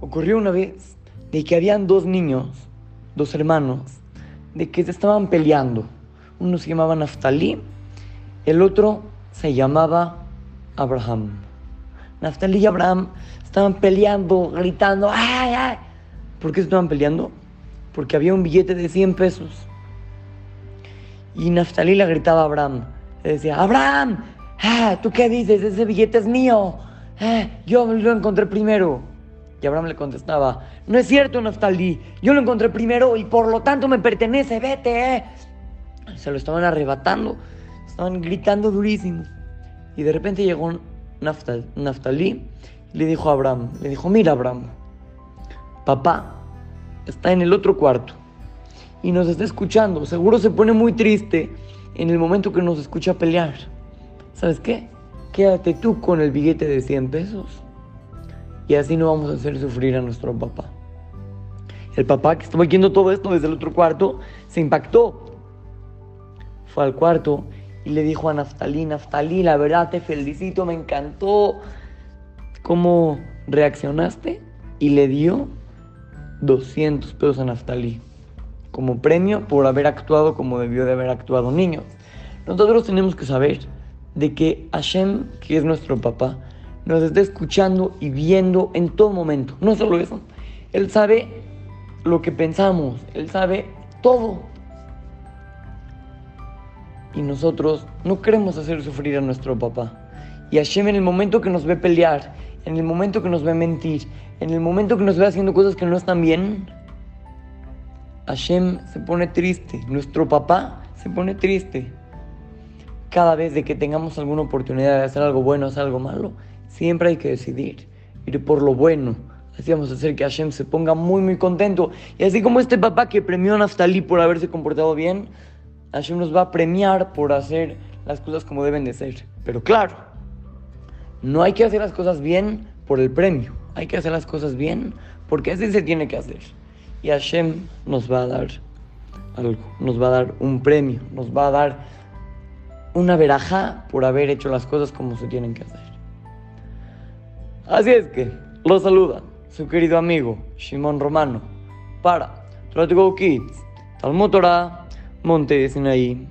ocurrió una vez de que habían dos niños, dos hermanos, de que se estaban peleando. Uno se llamaba Naftali, el otro se llamaba Abraham. Naftali y Abraham estaban peleando, gritando, ¡ay, ay! ¿Por qué estaban peleando? Porque había un billete de 100 pesos. Y Naftali le gritaba a Abraham, le decía, Abraham, ah, ¿tú qué dices? Ese billete es mío. Ah, yo lo encontré primero. Y Abraham le contestaba, no es cierto, Naftali, yo lo encontré primero y por lo tanto me pertenece, vete. Eh". Se lo estaban arrebatando, estaban gritando durísimo. Y de repente llegó Naftali y le dijo a Abraham, le dijo, mira Abraham, papá está en el otro cuarto y nos está escuchando, seguro se pone muy triste en el momento que nos escucha pelear. ¿Sabes qué? Quédate tú con el billete de 100 pesos y así no vamos a hacer sufrir a nuestro papá. El papá que estaba oyendo todo esto desde el otro cuarto se impactó. Fue al cuarto y le dijo a Naftalí, Naftalí, la verdad te felicito, me encantó cómo reaccionaste y le dio 200 pesos a Naftalí como premio por haber actuado como debió de haber actuado niño. Nosotros tenemos que saber de que Hashem, que es nuestro papá, nos está escuchando y viendo en todo momento. No solo eso, Él sabe lo que pensamos, Él sabe todo. Y nosotros no queremos hacer sufrir a nuestro papá. Y Hashem en el momento que nos ve pelear, en el momento que nos ve mentir, en el momento que nos ve haciendo cosas que no están bien, Hashem se pone triste, nuestro papá se pone triste. Cada vez de que tengamos alguna oportunidad de hacer algo bueno o hacer algo malo, Siempre hay que decidir ir por lo bueno. Así vamos a hacer que Hashem se ponga muy, muy contento. Y así como este papá que premió a Naftali por haberse comportado bien, Hashem nos va a premiar por hacer las cosas como deben de ser. Pero claro, no hay que hacer las cosas bien por el premio. Hay que hacer las cosas bien porque así se tiene que hacer. Y Hashem nos va a dar algo, nos va a dar un premio, nos va a dar una veraja por haber hecho las cosas como se tienen que hacer. Así es que lo saluda su querido amigo Shimon Romano para Go Kids, Talmud Monte Sinaí.